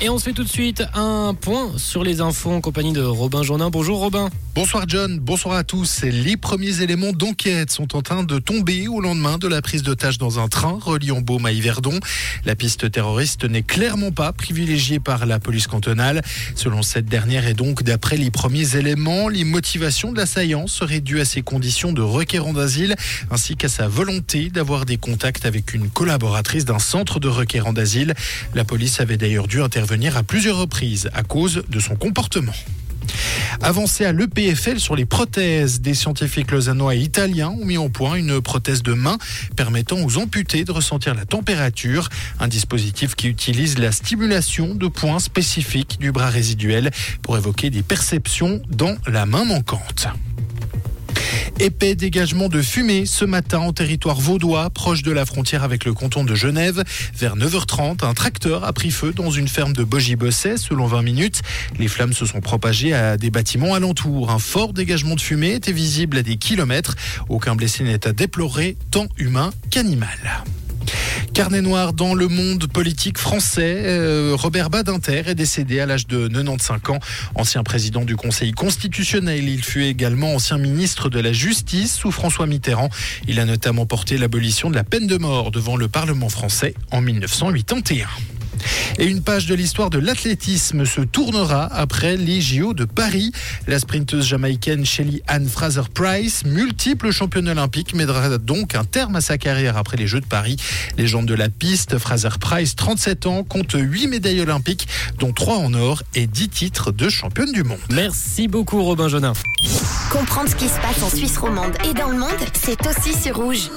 Et on se fait tout de suite un point sur les infos en compagnie de Robin Jourdain. Bonjour Robin. Bonsoir John, bonsoir à tous. Les premiers éléments d'enquête sont en train de tomber au lendemain de la prise d'otage dans un train reliant Beaume à Yverdon. La piste terroriste n'est clairement pas privilégiée par la police cantonale. Selon cette dernière et donc d'après les premiers éléments, les motivations de l'assaillant seraient dues à ses conditions de requérant d'asile ainsi qu'à sa volonté d'avoir des contacts avec une collaboratrice d'un centre de requérant d'asile. La police avait d'ailleurs dû intervenir à plusieurs reprises à cause de son comportement. Avancé à l'EPFL sur les prothèses. Des scientifiques lausannois et italiens ont mis au point une prothèse de main permettant aux amputés de ressentir la température. Un dispositif qui utilise la stimulation de points spécifiques du bras résiduel pour évoquer des perceptions dans la main manquante. Épais dégagement de fumée ce matin en territoire vaudois, proche de la frontière avec le canton de Genève. Vers 9h30, un tracteur a pris feu dans une ferme de Bogy-Bosset. Selon 20 minutes, les flammes se sont propagées à des bâtiments alentours. Un fort dégagement de fumée était visible à des kilomètres. Aucun blessé n'est à déplorer, tant humain qu'animal. Carnet noir dans le monde politique français. Euh, Robert Badinter est décédé à l'âge de 95 ans. Ancien président du Conseil constitutionnel, il fut également ancien ministre de la Justice sous François Mitterrand. Il a notamment porté l'abolition de la peine de mort devant le Parlement français en 1981. Et une page de l'histoire de l'athlétisme se tournera après les JO de Paris. La sprinteuse jamaïcaine Shelly Ann Fraser-Price, multiple championne olympique, mettra donc un terme à sa carrière après les Jeux de Paris. Légende de la piste, Fraser-Price, 37 ans, compte 8 médailles olympiques, dont 3 en or et 10 titres de championne du monde. Merci beaucoup Robin Jonin. Comprendre ce qui se passe en Suisse romande et dans le monde, c'est aussi sur rouge.